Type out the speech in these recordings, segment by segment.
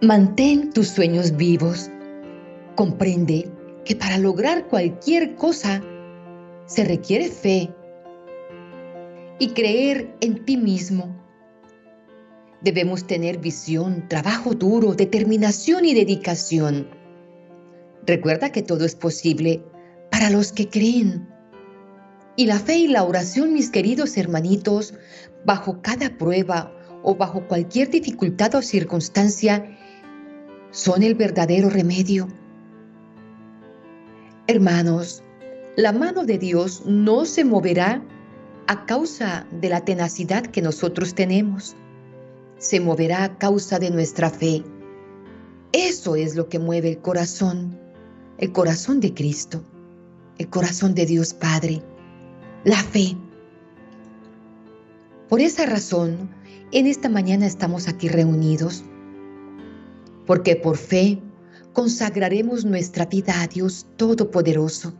Mantén tus sueños vivos. Comprende que para lograr cualquier cosa se requiere fe y creer en ti mismo. Debemos tener visión, trabajo duro, determinación y dedicación. Recuerda que todo es posible para los que creen. Y la fe y la oración, mis queridos hermanitos, bajo cada prueba o bajo cualquier dificultad o circunstancia, son el verdadero remedio. Hermanos, la mano de Dios no se moverá a causa de la tenacidad que nosotros tenemos. Se moverá a causa de nuestra fe. Eso es lo que mueve el corazón, el corazón de Cristo, el corazón de Dios Padre, la fe. Por esa razón, en esta mañana estamos aquí reunidos porque por fe consagraremos nuestra vida a Dios Todopoderoso.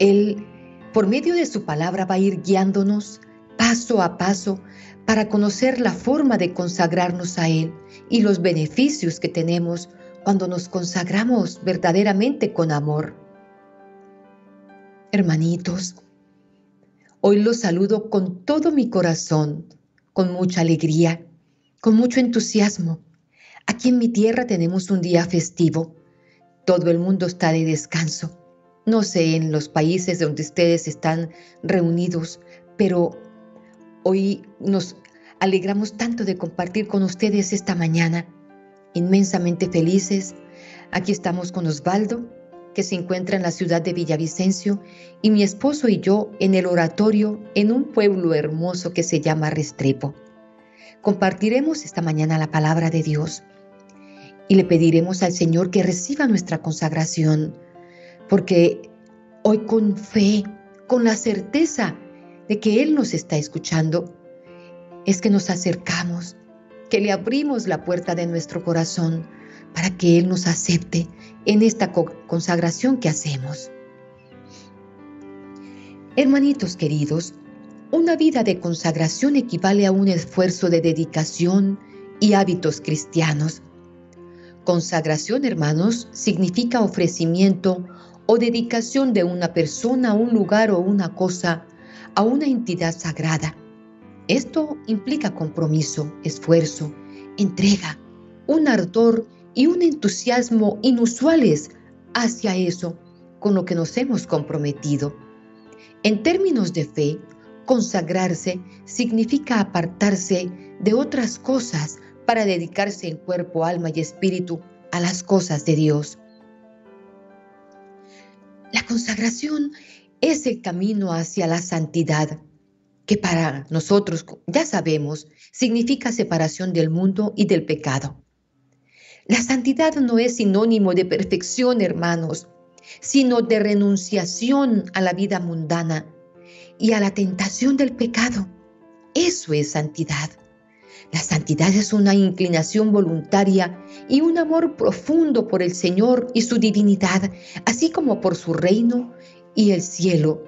Él, por medio de su palabra, va a ir guiándonos paso a paso para conocer la forma de consagrarnos a Él y los beneficios que tenemos cuando nos consagramos verdaderamente con amor. Hermanitos, hoy los saludo con todo mi corazón, con mucha alegría, con mucho entusiasmo Aquí en mi tierra tenemos un día festivo. Todo el mundo está de descanso. No sé en los países donde ustedes están reunidos, pero hoy nos alegramos tanto de compartir con ustedes esta mañana. Inmensamente felices. Aquí estamos con Osvaldo, que se encuentra en la ciudad de Villavicencio, y mi esposo y yo en el oratorio en un pueblo hermoso que se llama Restrepo. Compartiremos esta mañana la palabra de Dios y le pediremos al Señor que reciba nuestra consagración, porque hoy con fe, con la certeza de que Él nos está escuchando, es que nos acercamos, que le abrimos la puerta de nuestro corazón para que Él nos acepte en esta consagración que hacemos. Hermanitos queridos, una vida de consagración equivale a un esfuerzo de dedicación y hábitos cristianos Consagración, hermanos, significa ofrecimiento o dedicación de una persona, un lugar o una cosa a una entidad sagrada. Esto implica compromiso, esfuerzo, entrega, un ardor y un entusiasmo inusuales hacia eso con lo que nos hemos comprometido. En términos de fe, consagrarse significa apartarse de otras cosas para dedicarse en cuerpo, alma y espíritu a las cosas de Dios. La consagración es el camino hacia la santidad, que para nosotros, ya sabemos, significa separación del mundo y del pecado. La santidad no es sinónimo de perfección, hermanos, sino de renunciación a la vida mundana y a la tentación del pecado. Eso es santidad. La santidad es una inclinación voluntaria y un amor profundo por el Señor y su divinidad, así como por su reino y el cielo.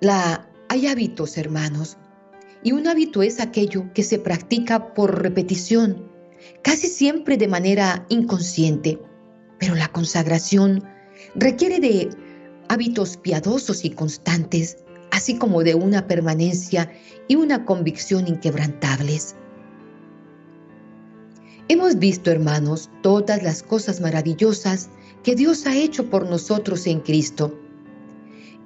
La, hay hábitos, hermanos, y un hábito es aquello que se practica por repetición, casi siempre de manera inconsciente, pero la consagración requiere de hábitos piadosos y constantes así como de una permanencia y una convicción inquebrantables. Hemos visto, hermanos, todas las cosas maravillosas que Dios ha hecho por nosotros en Cristo.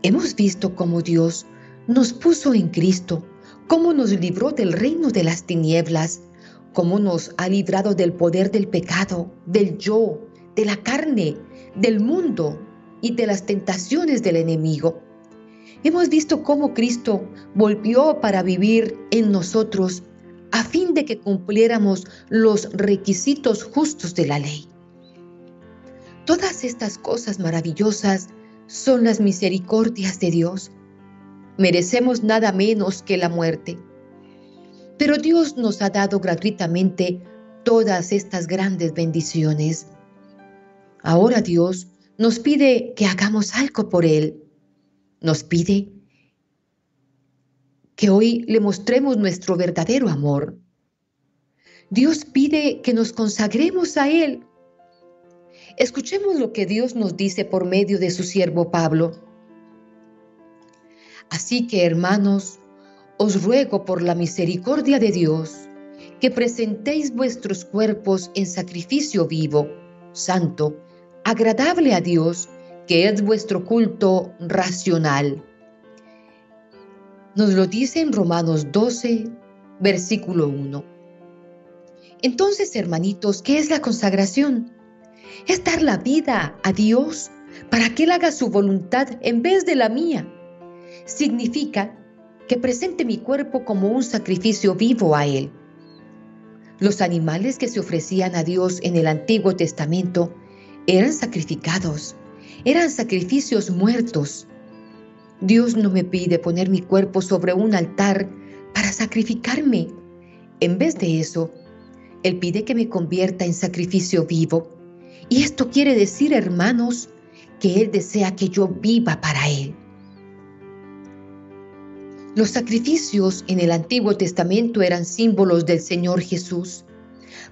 Hemos visto cómo Dios nos puso en Cristo, cómo nos libró del reino de las tinieblas, cómo nos ha librado del poder del pecado, del yo, de la carne, del mundo y de las tentaciones del enemigo. Hemos visto cómo Cristo volvió para vivir en nosotros a fin de que cumpliéramos los requisitos justos de la ley. Todas estas cosas maravillosas son las misericordias de Dios. Merecemos nada menos que la muerte. Pero Dios nos ha dado gratuitamente todas estas grandes bendiciones. Ahora Dios nos pide que hagamos algo por Él nos pide que hoy le mostremos nuestro verdadero amor. Dios pide que nos consagremos a Él. Escuchemos lo que Dios nos dice por medio de su siervo Pablo. Así que, hermanos, os ruego por la misericordia de Dios que presentéis vuestros cuerpos en sacrificio vivo, santo, agradable a Dios, que es vuestro culto racional. Nos lo dice en Romanos 12, versículo 1. Entonces, hermanitos, ¿qué es la consagración? Es dar la vida a Dios para que Él haga su voluntad en vez de la mía. Significa que presente mi cuerpo como un sacrificio vivo a Él. Los animales que se ofrecían a Dios en el Antiguo Testamento eran sacrificados, eran sacrificios muertos. Dios no me pide poner mi cuerpo sobre un altar para sacrificarme. En vez de eso, Él pide que me convierta en sacrificio vivo. Y esto quiere decir, hermanos, que Él desea que yo viva para Él. Los sacrificios en el Antiguo Testamento eran símbolos del Señor Jesús.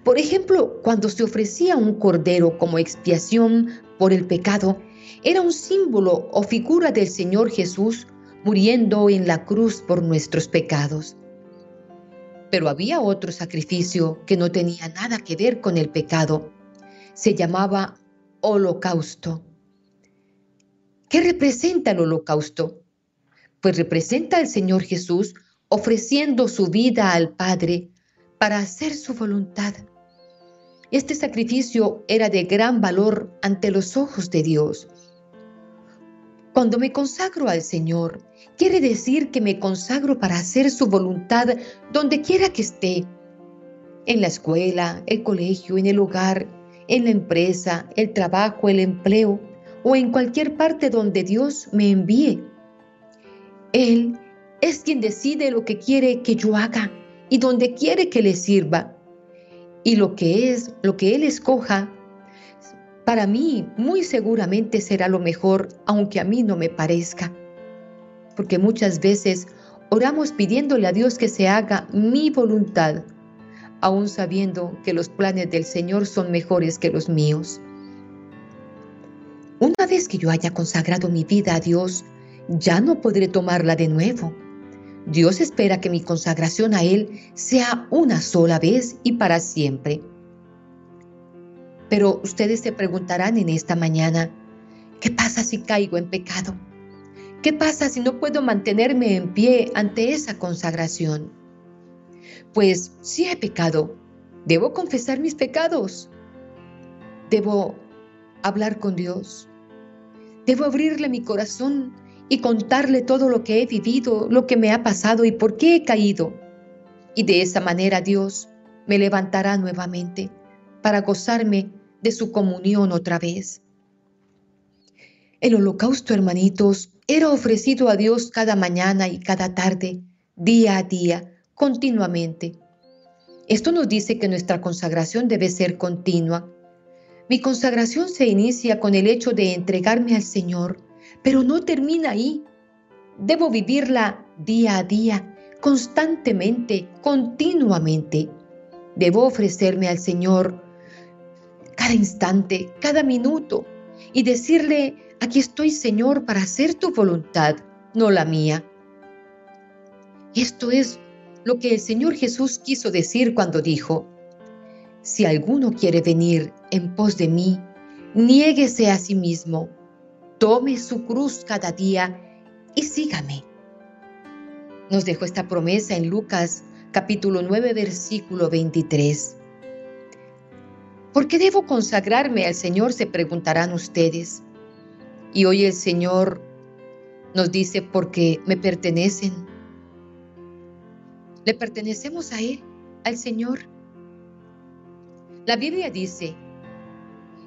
Por ejemplo, cuando se ofrecía un cordero como expiación por el pecado, era un símbolo o figura del Señor Jesús muriendo en la cruz por nuestros pecados. Pero había otro sacrificio que no tenía nada que ver con el pecado. Se llamaba holocausto. ¿Qué representa el holocausto? pues representa al Señor Jesús ofreciendo su vida al Padre para hacer su voluntad. Este sacrificio era de gran valor ante los ojos de Dios. Cuando me consagro al Señor, quiere decir que me consagro para hacer su voluntad donde quiera que esté, en la escuela, el colegio, en el hogar, en la empresa, el trabajo, el empleo o en cualquier parte donde Dios me envíe. Él es quien decide lo que quiere que yo haga y donde quiere que le sirva. Y lo que es, lo que Él escoja, para mí muy seguramente será lo mejor, aunque a mí no me parezca. Porque muchas veces oramos pidiéndole a Dios que se haga mi voluntad, aún sabiendo que los planes del Señor son mejores que los míos. Una vez que yo haya consagrado mi vida a Dios, ya no podré tomarla de nuevo. Dios espera que mi consagración a Él sea una sola vez y para siempre. Pero ustedes se preguntarán en esta mañana, ¿qué pasa si caigo en pecado? ¿Qué pasa si no puedo mantenerme en pie ante esa consagración? Pues si he pecado, debo confesar mis pecados. Debo hablar con Dios. Debo abrirle mi corazón y contarle todo lo que he vivido, lo que me ha pasado y por qué he caído. Y de esa manera Dios me levantará nuevamente para gozarme de su comunión otra vez. El holocausto, hermanitos, era ofrecido a Dios cada mañana y cada tarde, día a día, continuamente. Esto nos dice que nuestra consagración debe ser continua. Mi consagración se inicia con el hecho de entregarme al Señor, pero no termina ahí. Debo vivirla día a día, constantemente, continuamente. Debo ofrecerme al Señor cada instante, cada minuto y decirle, aquí estoy Señor para hacer tu voluntad, no la mía. Esto es lo que el Señor Jesús quiso decir cuando dijo, si alguno quiere venir en pos de mí, niéguese a sí mismo, tome su cruz cada día y sígame. Nos dejó esta promesa en Lucas capítulo 9 versículo 23. ¿Por qué debo consagrarme al Señor? Se preguntarán ustedes. Y hoy el Señor nos dice, porque me pertenecen. Le pertenecemos a Él, al Señor. La Biblia dice,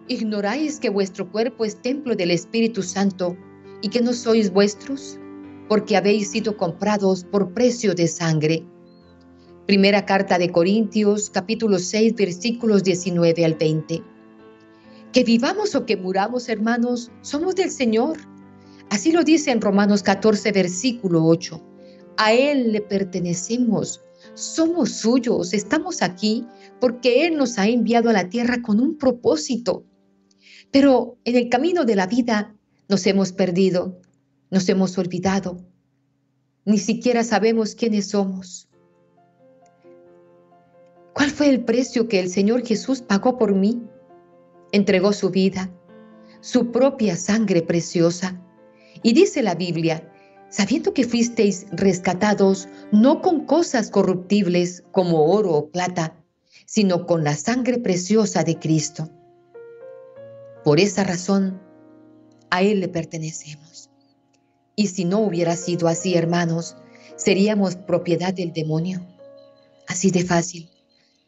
¿Ignoráis que vuestro cuerpo es templo del Espíritu Santo y que no sois vuestros? Porque habéis sido comprados por precio de sangre. Primera carta de Corintios, capítulo 6, versículos 19 al 20. Que vivamos o que muramos, hermanos, somos del Señor. Así lo dice en Romanos 14, versículo 8. A Él le pertenecemos. somos suyos, estamos aquí porque Él nos ha enviado a la tierra con un propósito. Pero en el camino de la vida nos hemos perdido, nos hemos olvidado, ni siquiera sabemos quiénes somos. ¿Cuál fue el precio que el Señor Jesús pagó por mí? Entregó su vida, su propia sangre preciosa. Y dice la Biblia, sabiendo que fuisteis rescatados no con cosas corruptibles como oro o plata, sino con la sangre preciosa de Cristo. Por esa razón, a Él le pertenecemos. Y si no hubiera sido así, hermanos, seríamos propiedad del demonio. Así de fácil.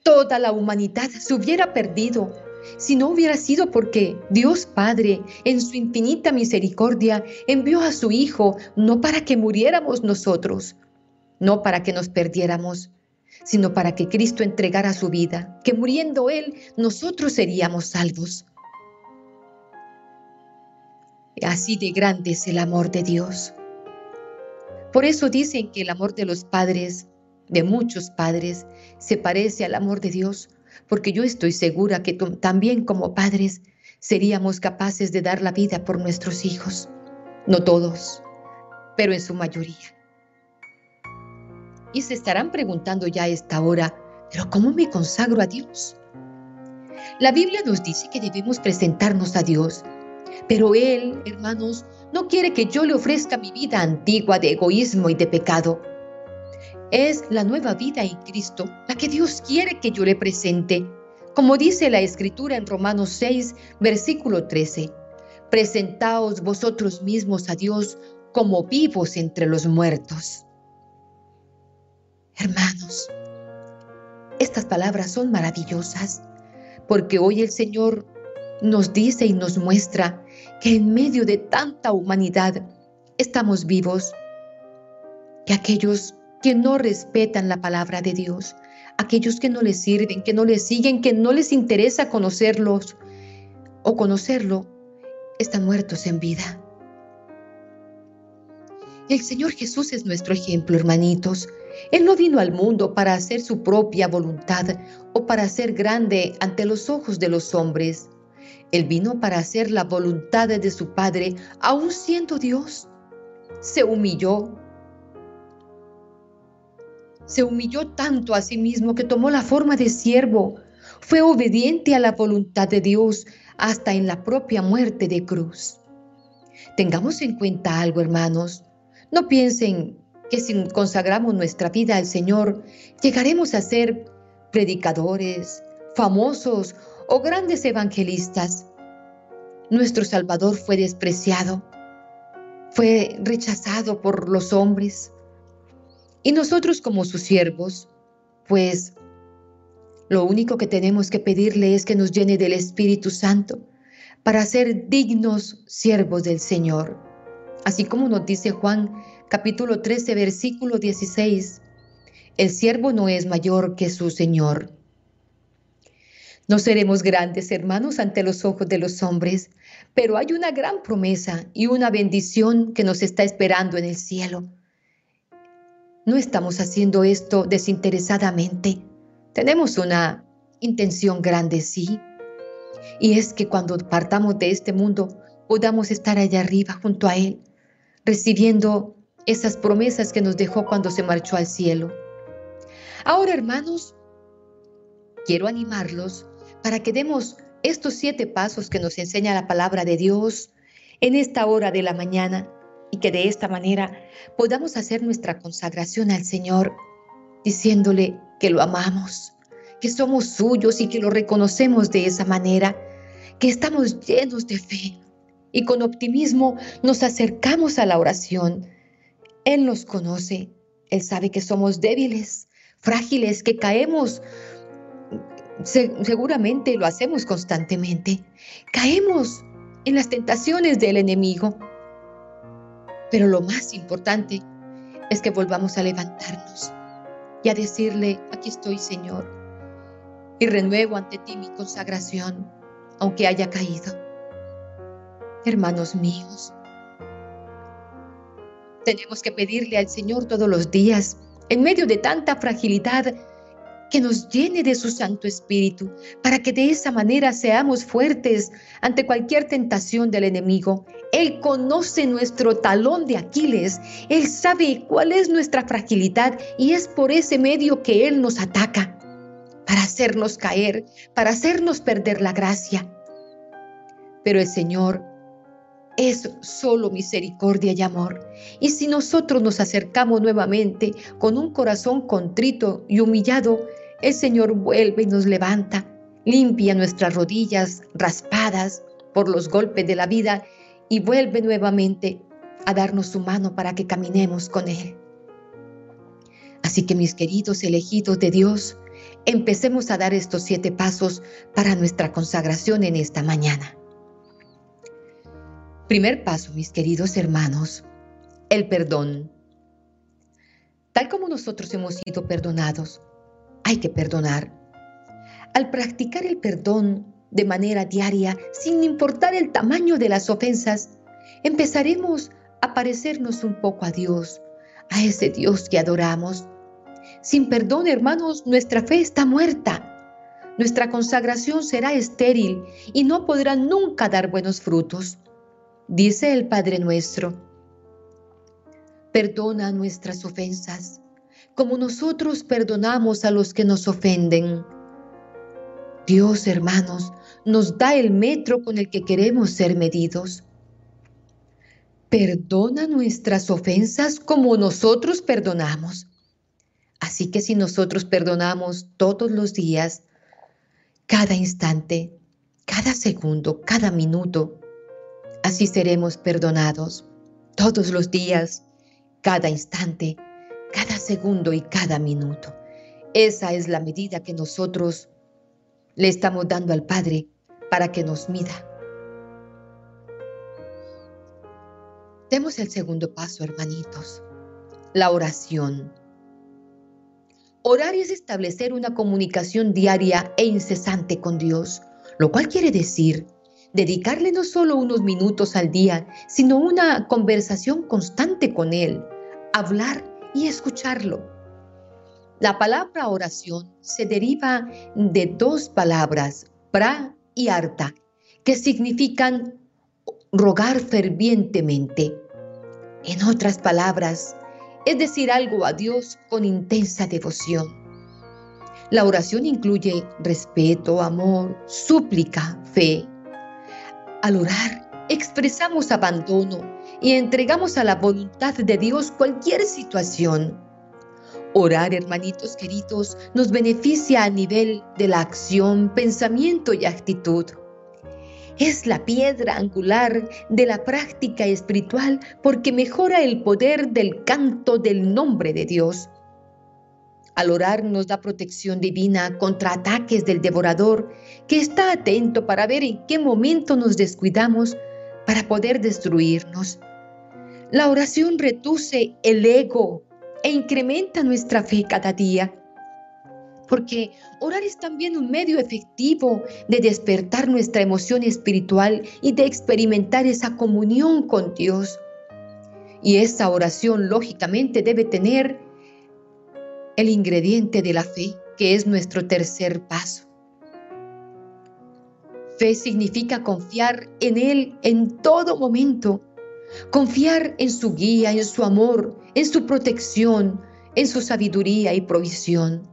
Toda la humanidad se hubiera perdido si no hubiera sido porque Dios Padre, en su infinita misericordia, envió a su Hijo no para que muriéramos nosotros, no para que nos perdiéramos, sino para que Cristo entregara su vida, que muriendo Él, nosotros seríamos salvos. Así de grande es el amor de Dios. Por eso dicen que el amor de los padres, de muchos padres, se parece al amor de Dios, porque yo estoy segura que también como padres seríamos capaces de dar la vida por nuestros hijos. No todos, pero en su mayoría. Y se estarán preguntando ya a esta hora, ¿pero cómo me consagro a Dios? La Biblia nos dice que debemos presentarnos a Dios, pero Él, hermanos, no quiere que yo le ofrezca mi vida antigua de egoísmo y de pecado. Es la nueva vida en Cristo la que Dios quiere que yo le presente. Como dice la Escritura en Romanos 6, versículo 13, presentaos vosotros mismos a Dios como vivos entre los muertos. Hermanos, estas palabras son maravillosas porque hoy el Señor nos dice y nos muestra que en medio de tanta humanidad estamos vivos, que aquellos que no respetan la palabra de Dios, aquellos que no les sirven, que no les siguen, que no les interesa conocerlos o conocerlo, están muertos en vida. El Señor Jesús es nuestro ejemplo, hermanitos. Él no vino al mundo para hacer su propia voluntad o para ser grande ante los ojos de los hombres. Él vino para hacer la voluntad de su Padre, aun siendo Dios. Se humilló, se humilló tanto a sí mismo que tomó la forma de siervo. Fue obediente a la voluntad de Dios hasta en la propia muerte de cruz. Tengamos en cuenta algo, hermanos. No piensen que si consagramos nuestra vida al Señor, llegaremos a ser predicadores, famosos o grandes evangelistas. Nuestro Salvador fue despreciado, fue rechazado por los hombres, y nosotros como sus siervos, pues lo único que tenemos que pedirle es que nos llene del Espíritu Santo para ser dignos siervos del Señor. Así como nos dice Juan capítulo 13 versículo 16, el siervo no es mayor que su Señor. No seremos grandes hermanos ante los ojos de los hombres, pero hay una gran promesa y una bendición que nos está esperando en el cielo. No estamos haciendo esto desinteresadamente. Tenemos una intención grande, sí. Y es que cuando partamos de este mundo podamos estar allá arriba junto a Él, recibiendo esas promesas que nos dejó cuando se marchó al cielo. Ahora, hermanos, quiero animarlos para que demos estos siete pasos que nos enseña la palabra de Dios en esta hora de la mañana y que de esta manera podamos hacer nuestra consagración al Señor diciéndole que lo amamos, que somos suyos y que lo reconocemos de esa manera, que estamos llenos de fe y con optimismo nos acercamos a la oración. Él nos conoce, Él sabe que somos débiles, frágiles, que caemos. seguramente lo hacemos constantemente. Caemos en las tentaciones del enemigo pero lo más importante es que volvamos a levantarnos y a decirle, aquí estoy Señor, y renuevo ante ti mi consagración, aunque haya caído. Hermanos míos, tenemos que pedirle al Señor todos los días en medio de tanta fragilidad, que nos llene de su Santo Espíritu, para que de esa manera seamos fuertes ante cualquier tentación del enemigo. Él conoce nuestro talón de Aquiles, Él sabe cuál es nuestra fragilidad y es por ese medio que Él nos ataca, para hacernos caer, para hacernos perder la gracia. Pero el Señor es solo misericordia y amor. Y si nosotros nos acercamos nuevamente con un corazón contrito y humillado, el Señor vuelve y nos levanta, limpia nuestras rodillas raspadas por los golpes de la vida y vuelve nuevamente a darnos su mano para que caminemos con Él. Así que mis queridos elegidos de Dios, empecemos a dar estos siete pasos para nuestra consagración en esta mañana. Primer paso, mis queridos hermanos, el perdón. Tal como nosotros hemos sido perdonados, hay que perdonar. Al practicar el perdón de manera diaria, sin importar el tamaño de las ofensas, empezaremos a parecernos un poco a Dios, a ese Dios que adoramos. Sin perdón, hermanos, nuestra fe está muerta. Nuestra consagración será estéril y no podrá nunca dar buenos frutos dice el Padre nuestro. Perdona nuestras ofensas, como nosotros perdonamos a los que nos ofenden. Dios, hermanos, nos da el metro con el que queremos ser medidos. Perdona nuestras ofensas como nosotros perdonamos. Así que si nosotros perdonamos todos los días, cada instante, cada segundo, cada minuto, Así seremos perdonados todos los días, cada instante, cada segundo y cada minuto. Esa es la medida que nosotros le estamos dando al Padre para que nos mida. Demos el segundo paso, hermanitos, la oración. Orar es establecer una comunicación diaria e incesante con Dios, lo cual quiere decir dedicarle no solo unos minutos al día, sino una conversación constante con Él, hablar y escucharlo. La palabra oración se deriva de dos palabras, pra y arta, que significan rogar fervientemente. En otras palabras, es decir algo a Dios con intensa devoción. La oración incluye respeto, amor, súplica, fe, al orar, expresamos abandono y entregamos a la voluntad de Dios cualquier situación. Orar, hermanitos queridos, nos beneficia a nivel de la acción, pensamiento y actitud. Es la piedra angular de la práctica espiritual porque mejora el poder del canto del nombre de Dios. Al orar nos da protección divina contra ataques del devorador que está atento para ver en qué momento nos descuidamos para poder destruirnos. La oración reduce el ego e incrementa nuestra fe cada día. Porque orar es también un medio efectivo de despertar nuestra emoción espiritual y de experimentar esa comunión con Dios. Y esa oración lógicamente debe tener el ingrediente de la fe, que es nuestro tercer paso. Fe significa confiar en Él en todo momento, confiar en su guía, en su amor, en su protección, en su sabiduría y provisión.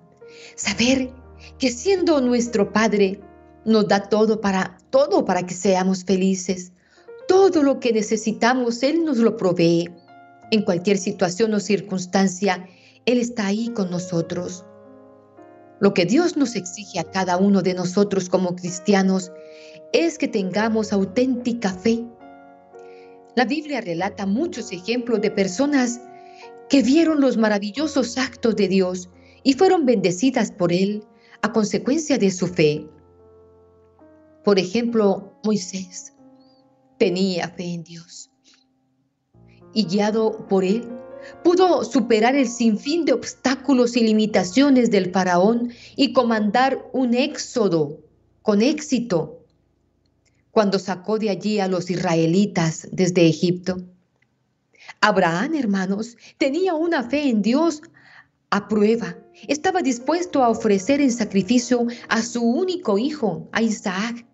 Saber que siendo nuestro Padre, nos da todo para todo para que seamos felices. Todo lo que necesitamos Él nos lo provee. En cualquier situación o circunstancia, él está ahí con nosotros. Lo que Dios nos exige a cada uno de nosotros como cristianos es que tengamos auténtica fe. La Biblia relata muchos ejemplos de personas que vieron los maravillosos actos de Dios y fueron bendecidas por Él a consecuencia de su fe. Por ejemplo, Moisés tenía fe en Dios y guiado por Él pudo superar el sinfín de obstáculos y limitaciones del faraón y comandar un éxodo con éxito cuando sacó de allí a los israelitas desde Egipto. Abraham, hermanos, tenía una fe en Dios a prueba. Estaba dispuesto a ofrecer en sacrificio a su único hijo, a Isaac.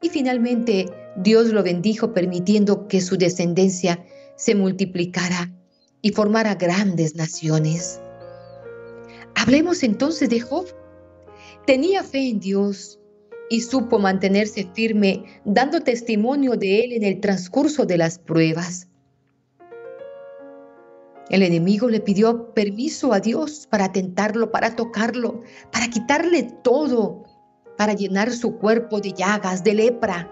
Y finalmente Dios lo bendijo permitiendo que su descendencia se multiplicara y formara grandes naciones. Hablemos entonces de Job. Tenía fe en Dios y supo mantenerse firme dando testimonio de él en el transcurso de las pruebas. El enemigo le pidió permiso a Dios para tentarlo, para tocarlo, para quitarle todo, para llenar su cuerpo de llagas, de lepra.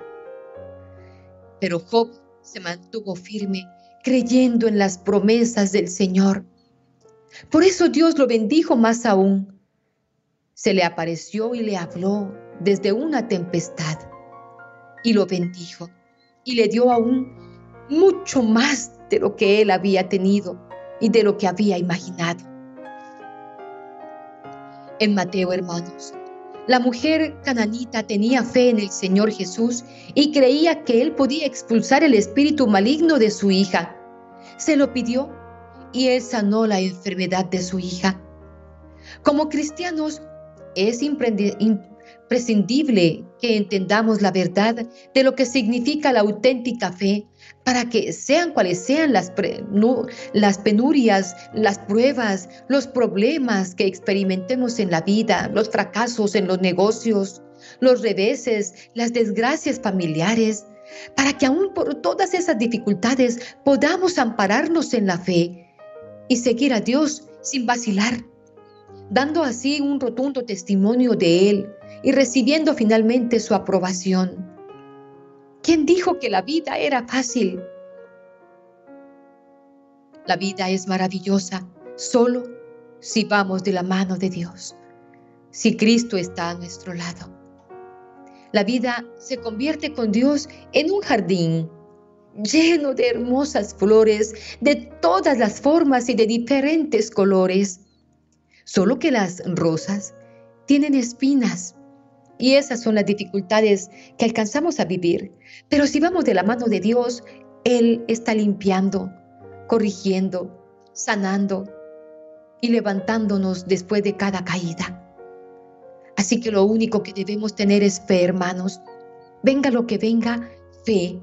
Pero Job se mantuvo firme, creyendo en las promesas del Señor. Por eso Dios lo bendijo más aún. Se le apareció y le habló desde una tempestad y lo bendijo y le dio aún mucho más de lo que él había tenido y de lo que había imaginado. En Mateo, hermanos, la mujer cananita tenía fe en el Señor Jesús y creía que él podía expulsar el espíritu maligno de su hija. Se lo pidió y él sanó la enfermedad de su hija. Como cristianos, es imprescindible que entendamos la verdad de lo que significa la auténtica fe para que sean cuales sean las penurias, las pruebas, los problemas que experimentemos en la vida, los fracasos en los negocios, los reveses, las desgracias familiares, para que aún por todas esas dificultades podamos ampararnos en la fe y seguir a Dios sin vacilar, dando así un rotundo testimonio de Él y recibiendo finalmente su aprobación. ¿Quién dijo que la vida era fácil? La vida es maravillosa solo si vamos de la mano de Dios, si Cristo está a nuestro lado. La vida se convierte con Dios en un jardín lleno de hermosas flores de todas las formas y de diferentes colores. Solo que las rosas tienen espinas y esas son las dificultades que alcanzamos a vivir. Pero si vamos de la mano de Dios, Él está limpiando, corrigiendo, sanando y levantándonos después de cada caída. Así que lo único que debemos tener es fe, hermanos. Venga lo que venga, fe.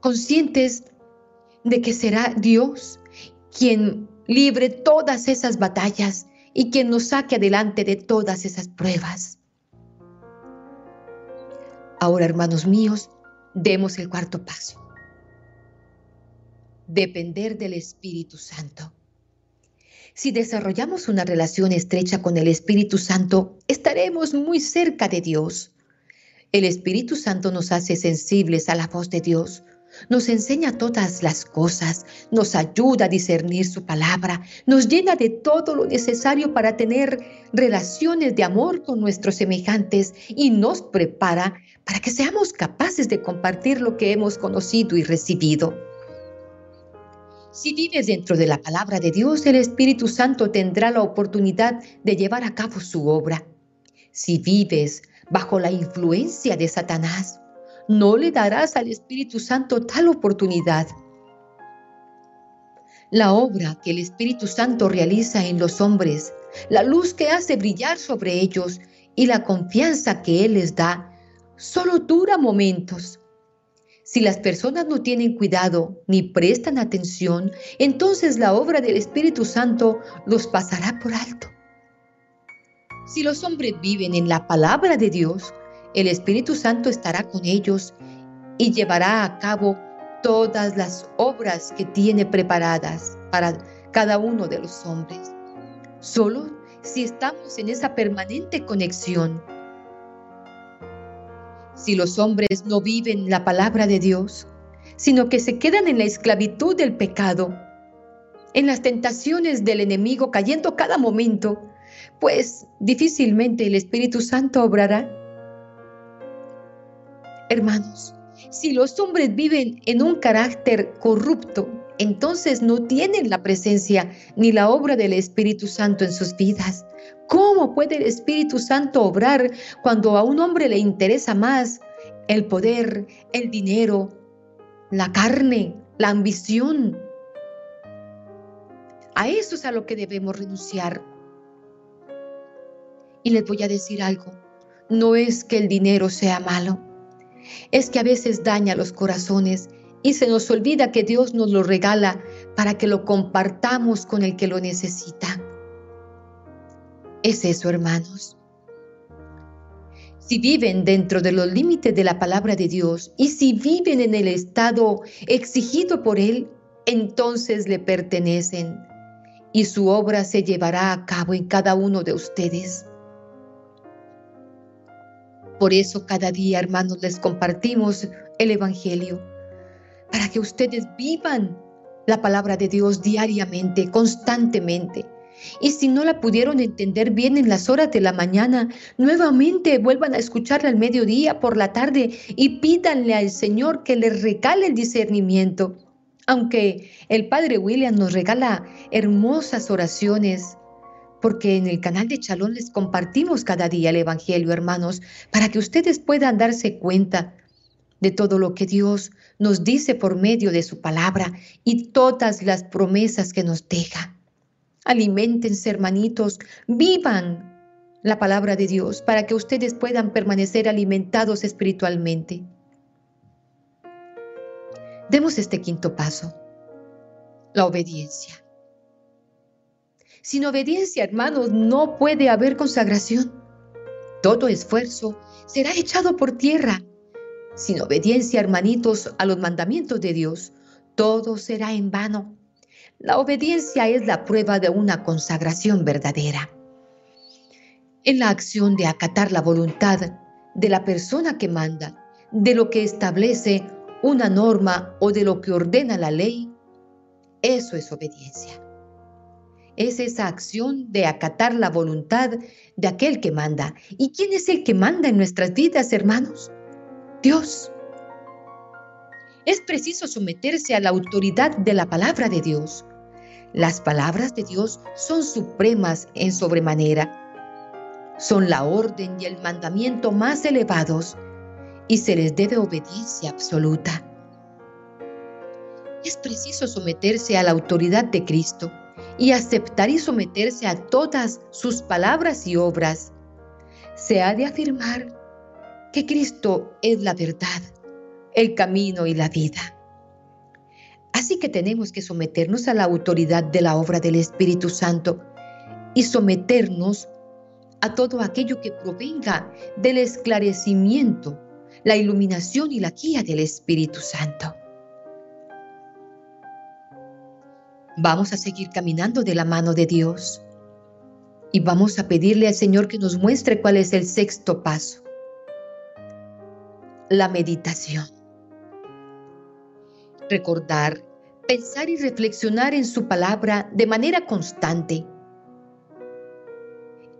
Conscientes de que será Dios quien libre todas esas batallas y quien nos saque adelante de todas esas pruebas. Ahora, hermanos míos, demos el cuarto paso. Depender del Espíritu Santo. Si desarrollamos una relación estrecha con el Espíritu Santo, estaremos muy cerca de Dios. El Espíritu Santo nos hace sensibles a la voz de Dios, nos enseña todas las cosas, nos ayuda a discernir su palabra, nos llena de todo lo necesario para tener relaciones de amor con nuestros semejantes y nos prepara para que seamos capaces de compartir lo que hemos conocido y recibido. Si vives dentro de la palabra de Dios, el Espíritu Santo tendrá la oportunidad de llevar a cabo su obra. Si vives bajo la influencia de Satanás, no le darás al Espíritu Santo tal oportunidad. La obra que el Espíritu Santo realiza en los hombres, la luz que hace brillar sobre ellos y la confianza que Él les da, solo dura momentos. Si las personas no tienen cuidado ni prestan atención, entonces la obra del Espíritu Santo los pasará por alto. Si los hombres viven en la palabra de Dios, el Espíritu Santo estará con ellos y llevará a cabo todas las obras que tiene preparadas para cada uno de los hombres. Solo si estamos en esa permanente conexión. Si los hombres no viven la palabra de Dios, sino que se quedan en la esclavitud del pecado, en las tentaciones del enemigo cayendo cada momento, pues difícilmente el Espíritu Santo obrará Hermanos, si los hombres viven en un carácter corrupto, entonces no tienen la presencia ni la obra del Espíritu Santo en sus vidas. ¿Cómo puede el Espíritu Santo obrar cuando a un hombre le interesa más el poder, el dinero, la carne, la ambición? A eso es a lo que debemos renunciar. Y les voy a decir algo, no es que el dinero sea malo, es que a veces daña los corazones y se nos olvida que Dios nos lo regala para que lo compartamos con el que lo necesita. Es eso, hermanos. Si viven dentro de los límites de la palabra de Dios y si viven en el estado exigido por Él, entonces le pertenecen y su obra se llevará a cabo en cada uno de ustedes. Por eso cada día, hermanos, les compartimos el Evangelio, para que ustedes vivan la palabra de Dios diariamente, constantemente. Y si no la pudieron entender bien en las horas de la mañana, nuevamente vuelvan a escucharla al mediodía, por la tarde, y pídanle al Señor que les regale el discernimiento aunque el Padre William nos regala hermosas oraciones, porque en el canal de Chalón les compartimos cada día el Evangelio, hermanos, para que ustedes puedan darse cuenta de todo lo que Dios nos dice por medio de su palabra y todas las promesas que nos deja. Aliméntense, hermanitos, vivan la palabra de Dios para que ustedes puedan permanecer alimentados espiritualmente. Demos este quinto paso, la obediencia. Sin obediencia, hermanos, no puede haber consagración. Todo esfuerzo será echado por tierra. Sin obediencia, hermanitos, a los mandamientos de Dios, todo será en vano. La obediencia es la prueba de una consagración verdadera. En la acción de acatar la voluntad de la persona que manda, de lo que establece una norma o de lo que ordena la ley, eso es obediencia. Es esa acción de acatar la voluntad de aquel que manda. ¿Y quién es el que manda en nuestras vidas, hermanos? Dios. Es preciso someterse a la autoridad de la palabra de Dios. Las palabras de Dios son supremas en sobremanera. Son la orden y el mandamiento más elevados y se les debe obediencia absoluta. Es preciso someterse a la autoridad de Cristo y aceptar y someterse a todas sus palabras y obras. Se ha de afirmar que Cristo es la verdad, el camino y la vida. Así que tenemos que someternos a la autoridad de la obra del Espíritu Santo y someternos a todo aquello que provenga del esclarecimiento la iluminación y la guía del Espíritu Santo. Vamos a seguir caminando de la mano de Dios y vamos a pedirle al Señor que nos muestre cuál es el sexto paso. La meditación. Recordar, pensar y reflexionar en su palabra de manera constante,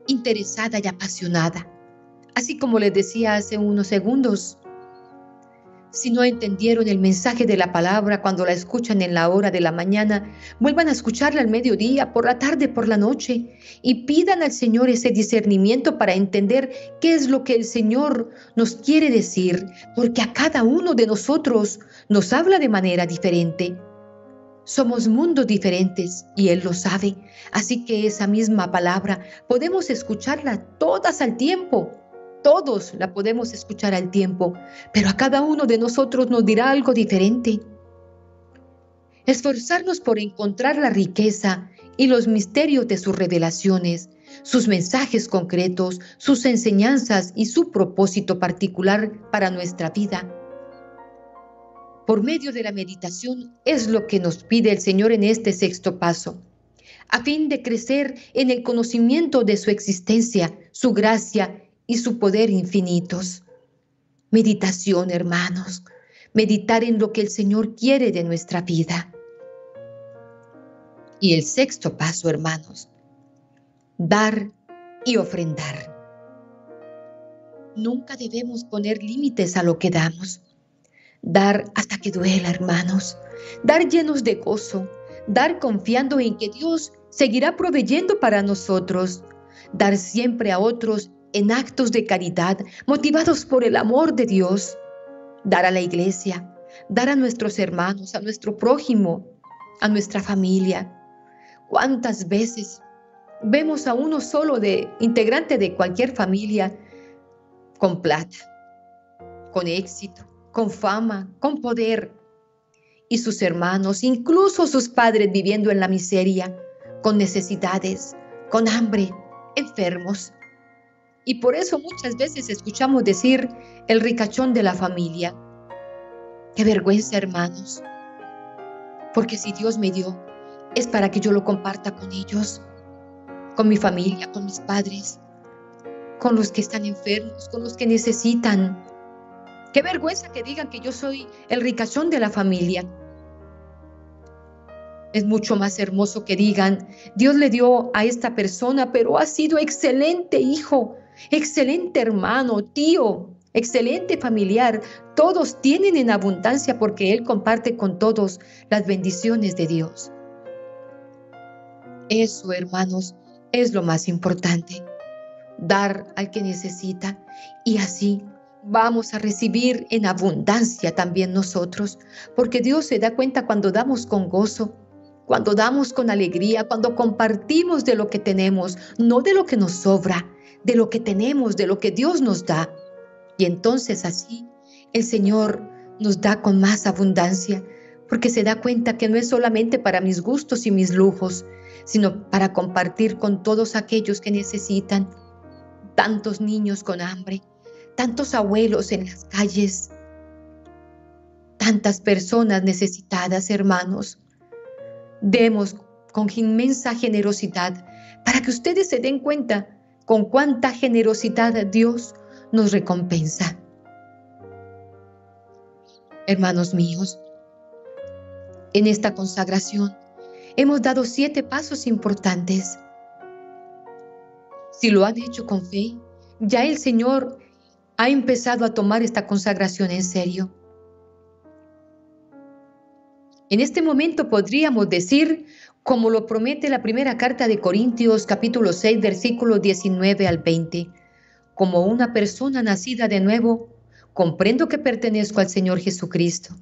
interesada y apasionada Así como les decía hace unos segundos, si no entendieron el mensaje de la palabra cuando la escuchan en la hora de la mañana, vuelvan a escucharla al mediodía, por la tarde, por la noche, y pidan al Señor ese discernimiento para entender qué es lo que el Señor nos quiere decir, porque a cada uno de nosotros nos habla de manera diferente. Somos mundos diferentes y Él lo sabe, así que esa misma palabra podemos escucharla todas al tiempo todos la podemos escuchar al tiempo, pero a cada uno de nosotros nos dirá algo diferente. Esforzarnos por encontrar la riqueza y los misterios de sus revelaciones, sus mensajes concretos, sus enseñanzas y su propósito particular para nuestra vida. Por medio de la meditación es lo que nos pide el Señor en este sexto paso, a fin de crecer en el conocimiento de su existencia, su gracia y su poder infinitos. Meditación, hermanos, meditar en lo que el Señor quiere de nuestra vida. Y el sexto paso, hermanos, dar y ofrendar. Nunca debemos poner límites a lo que damos. Dar hasta que duela, hermanos. Dar llenos de gozo. Dar confiando en que Dios seguirá proveyendo para nosotros. Dar siempre a otros en actos de caridad motivados por el amor de Dios, dar a la iglesia, dar a nuestros hermanos, a nuestro prójimo, a nuestra familia. ¿Cuántas veces vemos a uno solo de integrante de cualquier familia con plata, con éxito, con fama, con poder, y sus hermanos, incluso sus padres viviendo en la miseria, con necesidades, con hambre, enfermos. Y por eso muchas veces escuchamos decir el ricachón de la familia. Qué vergüenza, hermanos. Porque si Dios me dio, es para que yo lo comparta con ellos, con mi familia, con mis padres, con los que están enfermos, con los que necesitan. Qué vergüenza que digan que yo soy el ricachón de la familia. Es mucho más hermoso que digan, Dios le dio a esta persona, pero ha sido excelente hijo, excelente hermano, tío, excelente familiar. Todos tienen en abundancia porque Él comparte con todos las bendiciones de Dios. Eso, hermanos, es lo más importante. Dar al que necesita y así vamos a recibir en abundancia también nosotros, porque Dios se da cuenta cuando damos con gozo cuando damos con alegría, cuando compartimos de lo que tenemos, no de lo que nos sobra, de lo que tenemos, de lo que Dios nos da. Y entonces así el Señor nos da con más abundancia, porque se da cuenta que no es solamente para mis gustos y mis lujos, sino para compartir con todos aquellos que necesitan. Tantos niños con hambre, tantos abuelos en las calles, tantas personas necesitadas, hermanos. Demos con inmensa generosidad para que ustedes se den cuenta con cuánta generosidad Dios nos recompensa. Hermanos míos, en esta consagración hemos dado siete pasos importantes. Si lo han hecho con fe, ya el Señor ha empezado a tomar esta consagración en serio. En este momento podríamos decir, como lo promete la primera carta de Corintios capítulo 6 versículo 19 al 20, como una persona nacida de nuevo, comprendo que pertenezco al Señor Jesucristo.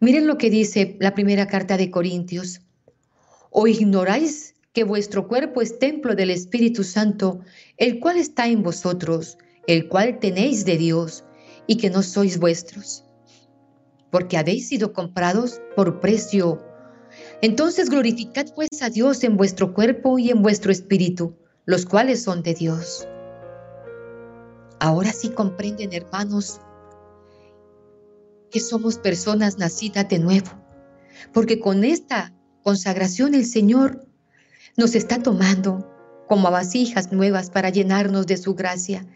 Miren lo que dice la primera carta de Corintios. ¿O ignoráis que vuestro cuerpo es templo del Espíritu Santo, el cual está en vosotros, el cual tenéis de Dios, y que no sois vuestros? Porque habéis sido comprados por precio. Entonces glorificad pues a Dios en vuestro cuerpo y en vuestro espíritu, los cuales son de Dios. Ahora sí comprenden, hermanos, que somos personas nacidas de nuevo, porque con esta consagración el Señor nos está tomando como a vasijas nuevas para llenarnos de su gracia,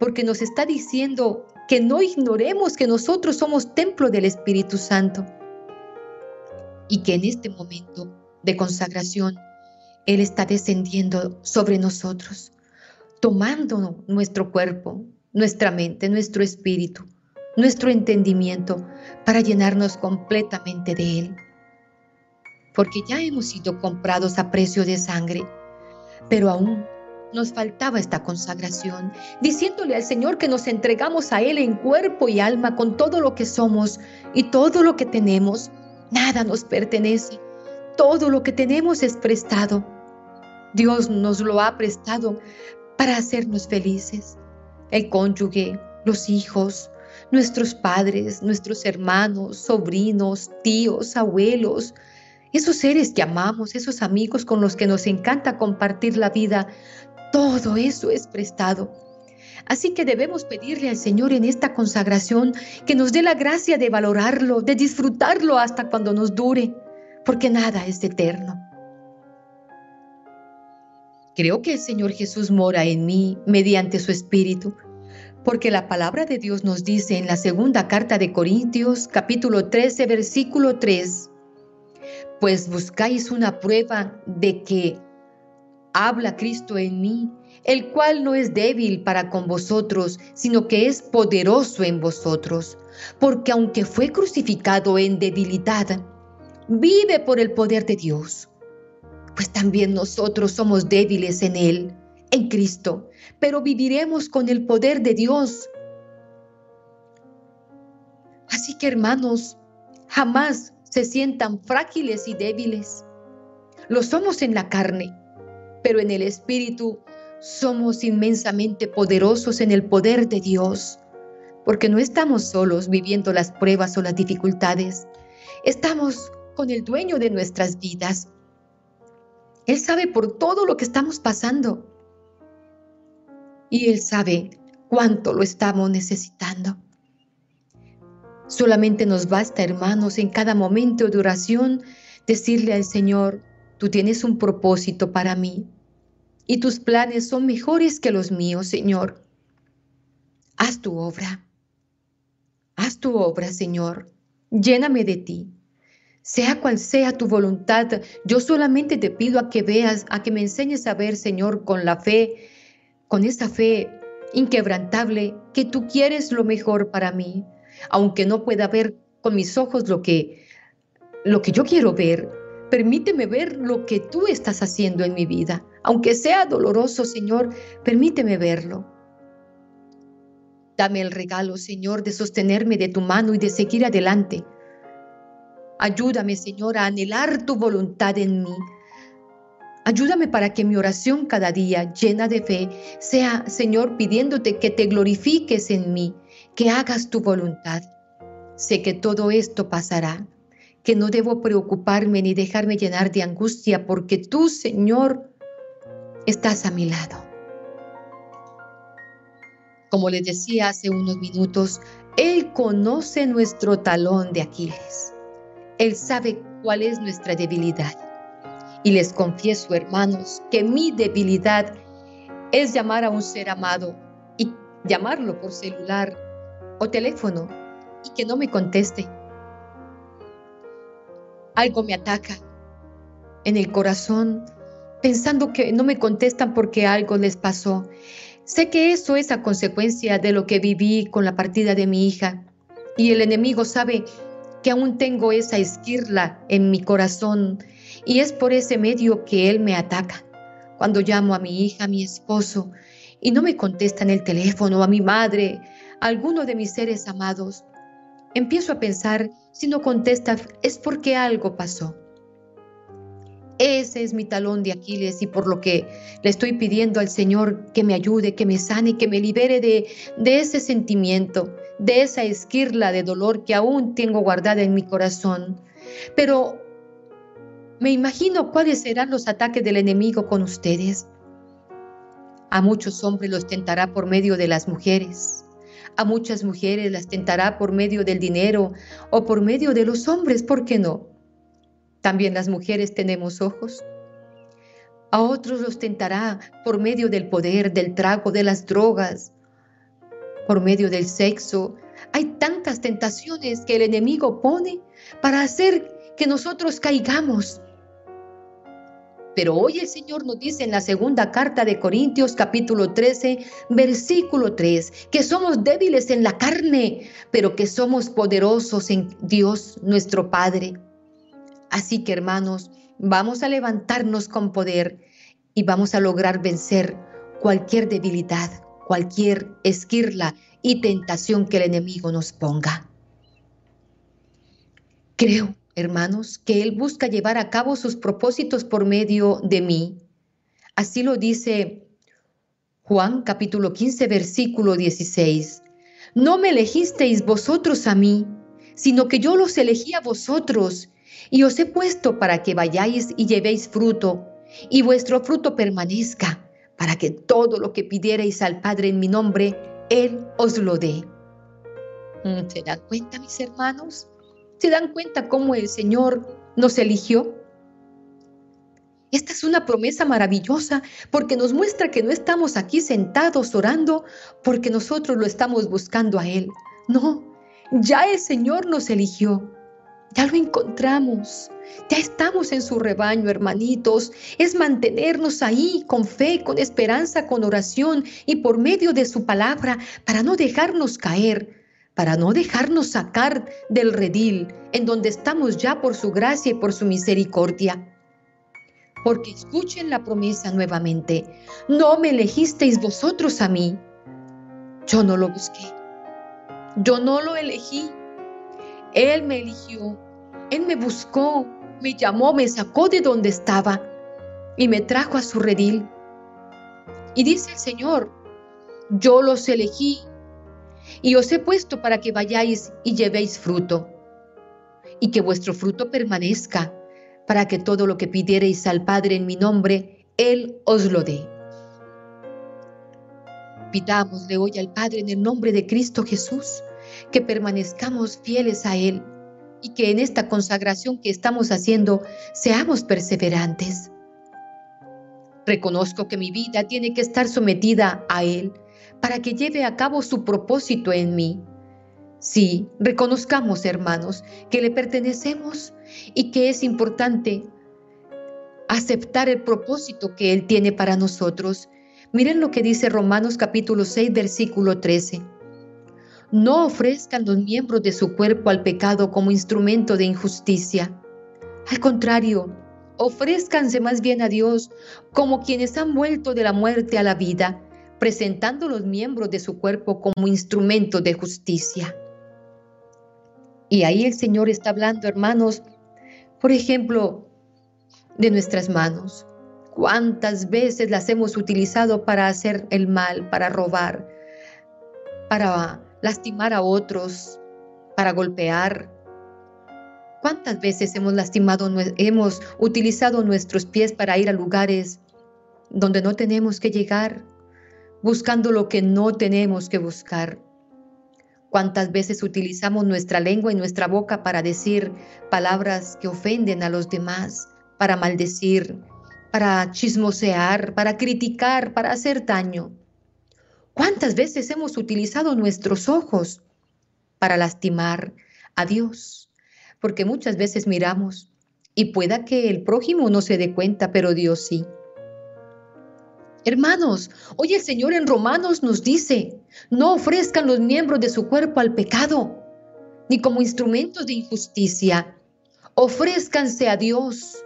porque nos está diciendo que no ignoremos que nosotros somos templo del Espíritu Santo y que en este momento de consagración Él está descendiendo sobre nosotros, tomando nuestro cuerpo, nuestra mente, nuestro espíritu, nuestro entendimiento para llenarnos completamente de Él. Porque ya hemos sido comprados a precio de sangre, pero aún nos faltaba esta consagración, diciéndole al Señor que nos entregamos a Él en cuerpo y alma con todo lo que somos y todo lo que tenemos. Nada nos pertenece. Todo lo que tenemos es prestado. Dios nos lo ha prestado para hacernos felices. El cónyuge, los hijos, nuestros padres, nuestros hermanos, sobrinos, tíos, abuelos, esos seres que amamos, esos amigos con los que nos encanta compartir la vida, todo eso es prestado. Así que debemos pedirle al Señor en esta consagración que nos dé la gracia de valorarlo, de disfrutarlo hasta cuando nos dure, porque nada es eterno. Creo que el Señor Jesús mora en mí mediante su Espíritu, porque la palabra de Dios nos dice en la segunda carta de Corintios, capítulo 13, versículo 3, pues buscáis una prueba de que habla Cristo en mí, el cual no es débil para con vosotros, sino que es poderoso en vosotros. Porque aunque fue crucificado en debilidad, vive por el poder de Dios. Pues también nosotros somos débiles en Él, en Cristo, pero viviremos con el poder de Dios. Así que hermanos, jamás se sientan frágiles y débiles lo somos en la carne, pero en el Espíritu somos inmensamente poderosos en el poder de Dios, porque no estamos solos viviendo las pruebas o las dificultades, estamos con el dueño de nuestras vidas. Él sabe por todo lo que estamos pasando y Él sabe cuánto lo estamos necesitando. Solamente nos basta, hermanos, en cada momento de oración decirle al Señor, tú tienes un propósito para mí y tus planes son mejores que los míos, Señor. Haz tu obra. Haz tu obra, Señor. Lléname de ti. Sea cual sea tu voluntad, yo solamente te pido a que veas, a que me enseñes a ver, Señor, con la fe, con esa fe inquebrantable, que tú quieres lo mejor para mí, aunque no pueda ver con mis ojos lo que lo que yo quiero ver. Permíteme ver lo que tú estás haciendo en mi vida, aunque sea doloroso, Señor, permíteme verlo. Dame el regalo, Señor, de sostenerme de tu mano y de seguir adelante. Ayúdame, Señor, a anhelar tu voluntad en mí. Ayúdame para que mi oración cada día, llena de fe, sea, Señor, pidiéndote que te glorifiques en mí, que hagas tu voluntad. Sé que todo esto pasará, que no debo preocuparme ni dejarme llenar de angustia, porque tú, Señor, estás a mi lado. Como les decía hace unos minutos, Él conoce nuestro talón de Aquiles. Él sabe cuál es nuestra debilidad. Y les confieso, hermanos, que mi debilidad es llamar a un ser amado y llamarlo por celular o teléfono y que no me conteste. Algo me ataca en el corazón pensando que no me contestan porque algo les pasó. Sé que eso es a consecuencia de lo que viví con la partida de mi hija y el enemigo sabe que aún tengo esa esquirla en mi corazón y es por ese medio que él me ataca. Cuando llamo a mi hija, a mi esposo, y no me contestan el teléfono, a mi madre, a alguno de mis seres amados, empiezo a pensar, si no contesta es porque algo pasó. Ese es mi talón de Aquiles y por lo que le estoy pidiendo al Señor que me ayude, que me sane, que me libere de, de ese sentimiento, de esa esquirla de dolor que aún tengo guardada en mi corazón. Pero me imagino cuáles serán los ataques del enemigo con ustedes. A muchos hombres los tentará por medio de las mujeres. A muchas mujeres las tentará por medio del dinero o por medio de los hombres, ¿por qué no? También las mujeres tenemos ojos. A otros los tentará por medio del poder, del trago, de las drogas, por medio del sexo. Hay tantas tentaciones que el enemigo pone para hacer que nosotros caigamos. Pero hoy el Señor nos dice en la segunda carta de Corintios capítulo 13, versículo 3, que somos débiles en la carne, pero que somos poderosos en Dios nuestro Padre. Así que hermanos, vamos a levantarnos con poder y vamos a lograr vencer cualquier debilidad, cualquier esquirla y tentación que el enemigo nos ponga. Creo, hermanos, que Él busca llevar a cabo sus propósitos por medio de mí. Así lo dice Juan capítulo 15, versículo 16. No me elegisteis vosotros a mí, sino que yo los elegí a vosotros y os he puesto para que vayáis y llevéis fruto, y vuestro fruto permanezca, para que todo lo que pidierais al Padre en mi nombre, Él os lo dé. Mm, ¿Se dan cuenta, mis hermanos? ¿Se dan cuenta cómo el Señor nos eligió? Esta es una promesa maravillosa porque nos muestra que no estamos aquí sentados orando porque nosotros lo estamos buscando a Él. No, ya el Señor nos eligió. Ya lo encontramos. Ya estamos en su rebaño, hermanitos. Es mantenernos ahí con fe, con esperanza, con oración y por medio de su palabra para no dejarnos caer, para no dejarnos sacar del redil en donde estamos ya por su gracia y por su misericordia. Porque escuchen la promesa nuevamente. No me elegisteis vosotros a mí. Yo no lo busqué. Yo no lo elegí. Él me eligió, Él me buscó me llamó, me sacó de donde estaba y me trajo a su redil. Y dice el Señor, yo los elegí y os he puesto para que vayáis y llevéis fruto, y que vuestro fruto permanezca, para que todo lo que pidiereis al Padre en mi nombre, Él os lo dé. Pidámosle hoy al Padre en el nombre de Cristo Jesús, que permanezcamos fieles a Él y que en esta consagración que estamos haciendo seamos perseverantes. Reconozco que mi vida tiene que estar sometida a Él para que lleve a cabo su propósito en mí. Sí, reconozcamos, hermanos, que le pertenecemos y que es importante aceptar el propósito que Él tiene para nosotros. Miren lo que dice Romanos capítulo 6, versículo 13. No ofrezcan los miembros de su cuerpo al pecado como instrumento de injusticia. Al contrario, ofrézcanse más bien a Dios como quienes han vuelto de la muerte a la vida presentando los miembros de su cuerpo como instrumento de justicia. Y ahí el Señor está hablando, hermanos, por ejemplo, de nuestras manos. ¿Cuántas veces las hemos utilizado para hacer el mal, para robar, para lastimar a otros, para golpear? ¿Cuántas veces hemos lastimado, hemos utilizado nuestros pies para ir a lugares donde no tenemos que llegar? Buscando lo que no tenemos que buscar. ¿Cuántas veces utilizamos nuestra lengua y nuestra boca para decir palabras que ofenden a los demás, para maldecir, para chismosear, para criticar, para hacer daño? ¿Cuántas veces hemos utilizado nuestros ojos para lastimar a Dios? Porque muchas veces miramos y pueda que el prójimo no se dé cuenta, pero Dios sí. Hermanos, hoy el Señor en Romanos nos dice, no ofrezcan los miembros de su cuerpo al pecado, ni como instrumentos de injusticia. Ofrézcanse a Dios.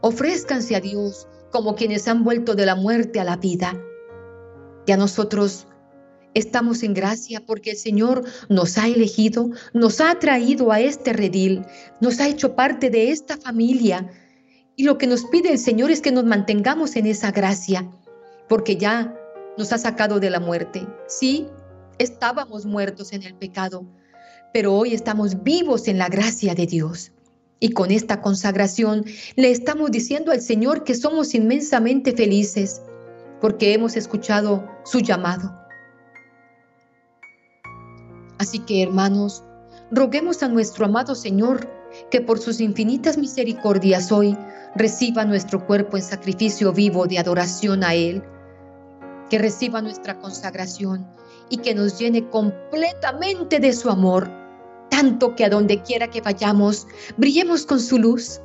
Ofrézcanse a Dios como quienes han vuelto de la muerte a la vida. Ya nosotros estamos en gracia porque el Señor nos ha elegido, nos ha traído a este redil, nos ha hecho parte de esta familia y lo que nos pide el Señor es que nos mantengamos en esa gracia, porque ya nos ha sacado de la muerte. Sí, estábamos muertos en el pecado, pero hoy estamos vivos en la gracia de Dios. Y con esta consagración le estamos diciendo al Señor que somos inmensamente felices porque hemos escuchado su llamado. Así que hermanos, roguemos a nuestro amado Señor que por sus infinitas misericordias hoy reciba nuestro cuerpo en sacrificio vivo de adoración a Él, que reciba nuestra consagración y que nos llene completamente de su amor, tanto que a donde quiera que vayamos, brillemos con su luz,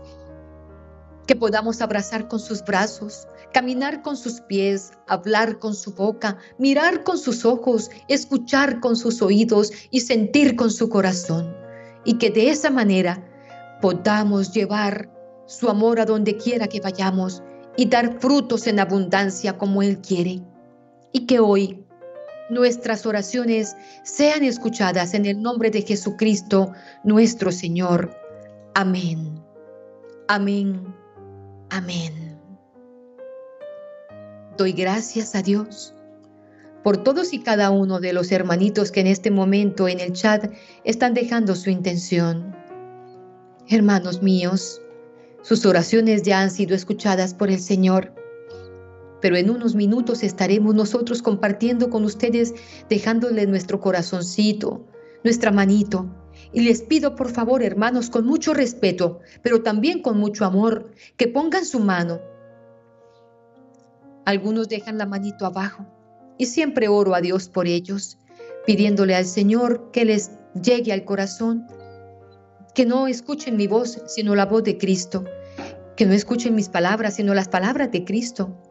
que podamos abrazar con sus brazos, caminar con sus pies, hablar con su boca, mirar con sus ojos, escuchar con sus oídos y sentir con su corazón. Y que de esa manera podamos llevar su amor a donde quiera que vayamos y dar frutos en abundancia como Él quiere. Y que hoy nuestras oraciones sean escuchadas en el nombre de Jesucristo, nuestro Señor. Amén. Amén. Amén. Doy gracias a Dios por todos y cada uno de los hermanitos que en este momento en el chat están dejando su intención. Hermanos míos, sus oraciones ya han sido escuchadas por el Señor. Pero en unos minutos estaremos nosotros compartiendo con ustedes, dejándole nuestro corazoncito, nuestra manito. Y les pido por favor, hermanos, con mucho respeto, pero también con mucho amor, que pongan su mano. Algunos dejan la manito abajo y siempre oro a Dios por ellos, pidiéndole al Señor que les llegue al corazón que no escuchen mi voz, sino la voz de Cristo, que no escuchen mis palabras, sino las palabras de Cristo.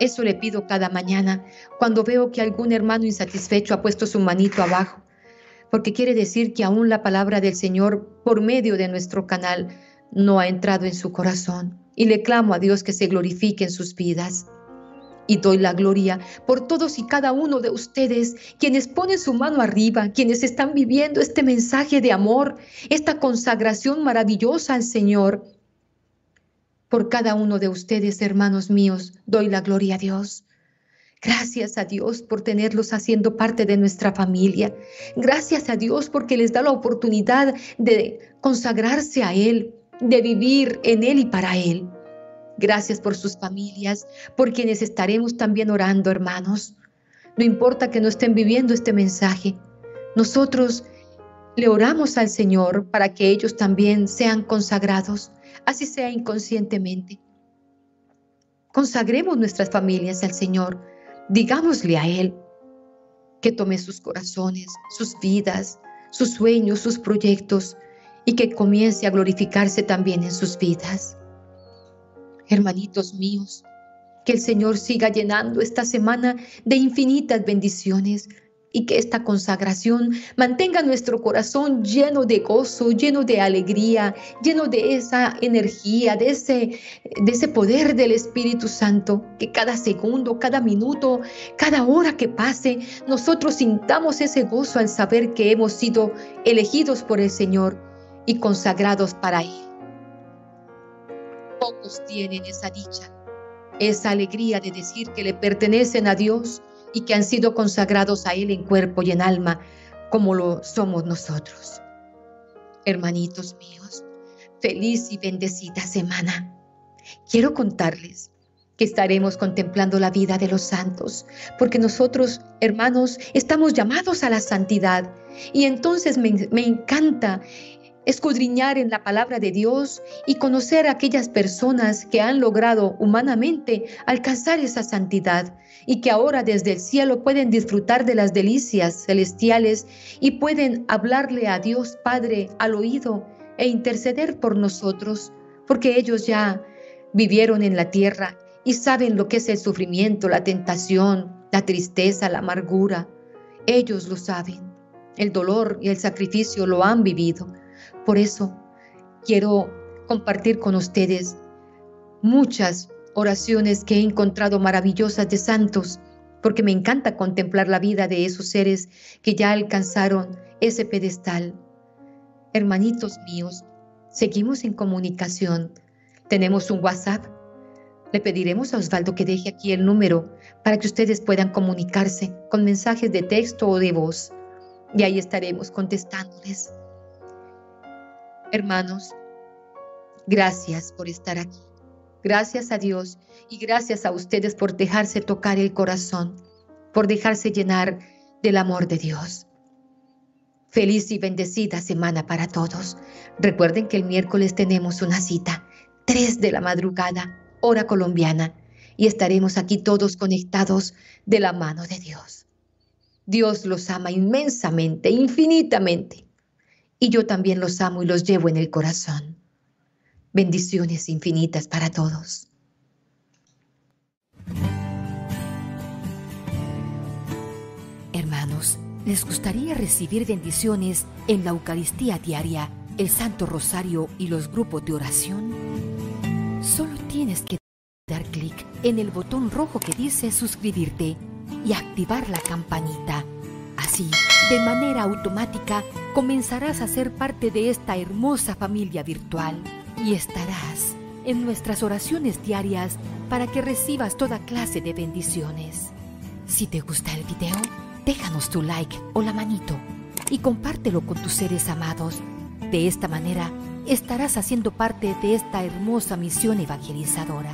Eso le pido cada mañana cuando veo que algún hermano insatisfecho ha puesto su manito abajo, porque quiere decir que aún la palabra del Señor por medio de nuestro canal no ha entrado en su corazón. Y le clamo a Dios que se glorifique en sus vidas. Y doy la gloria por todos y cada uno de ustedes, quienes ponen su mano arriba, quienes están viviendo este mensaje de amor, esta consagración maravillosa al Señor. Por cada uno de ustedes, hermanos míos, doy la gloria a Dios. Gracias a Dios por tenerlos haciendo parte de nuestra familia. Gracias a Dios porque les da la oportunidad de consagrarse a Él, de vivir en Él y para Él. Gracias por sus familias, por quienes estaremos también orando, hermanos. No importa que no estén viviendo este mensaje. Nosotros le oramos al Señor para que ellos también sean consagrados, así sea inconscientemente. Consagremos nuestras familias al Señor. Digámosle a Él que tome sus corazones, sus vidas, sus sueños, sus proyectos y que comience a glorificarse también en sus vidas. Hermanitos míos, que el Señor siga llenando esta semana de infinitas bendiciones y que esta consagración mantenga nuestro corazón lleno de gozo, lleno de alegría, lleno de esa energía, de ese, de ese poder del Espíritu Santo, que cada segundo, cada minuto, cada hora que pase, nosotros sintamos ese gozo al saber que hemos sido elegidos por el Señor y consagrados para Él. Pocos tienen esa dicha, esa alegría de decir que le pertenecen a Dios y que han sido consagrados a Él en cuerpo y en alma, como lo somos nosotros. Hermanitos míos, feliz y bendecida semana. Quiero contarles que estaremos contemplando la vida de los santos, porque nosotros, hermanos, estamos llamados a la santidad. Y entonces me, me encanta escudriñar en la palabra de Dios y conocer a aquellas personas que han logrado humanamente alcanzar esa santidad y que ahora desde el cielo pueden disfrutar de las delicias celestiales y pueden hablarle a Dios Padre al oído e interceder por nosotros, porque ellos ya vivieron en la tierra y saben lo que es el sufrimiento, la tentación, la tristeza, la amargura. Ellos lo saben. El dolor y el sacrificio lo han vivido. Por eso quiero compartir con ustedes muchas oraciones que he encontrado maravillosas de santos, porque me encanta contemplar la vida de esos seres que ya alcanzaron ese pedestal. Hermanitos míos, seguimos en comunicación. Tenemos un WhatsApp. Le pediremos a Osvaldo que deje aquí el número para que ustedes puedan comunicarse con mensajes de texto o de voz. Y ahí estaremos contestándoles. Hermanos, gracias por estar aquí. Gracias a Dios y gracias a ustedes por dejarse tocar el corazón, por dejarse llenar del amor de Dios. Feliz y bendecida semana para todos. Recuerden que el miércoles tenemos una cita, 3 de la madrugada, hora colombiana, y estaremos aquí todos conectados de la mano de Dios. Dios los ama inmensamente, infinitamente y yo también los amo y los llevo en el corazón. Bendiciones infinitas para todos. Hermanos, ¿les gustaría recibir bendiciones en la Eucaristía diaria, el Santo Rosario y los grupos de oración? Solo tienes que dar clic en el botón rojo que dice suscribirte y activar la campanita. Así, de manera automática, comenzarás a ser parte de esta hermosa familia virtual y estarás en nuestras oraciones diarias para que recibas toda clase de bendiciones. Si te gusta el video, déjanos tu like o la manito y compártelo con tus seres amados. De esta manera, estarás haciendo parte de esta hermosa misión evangelizadora.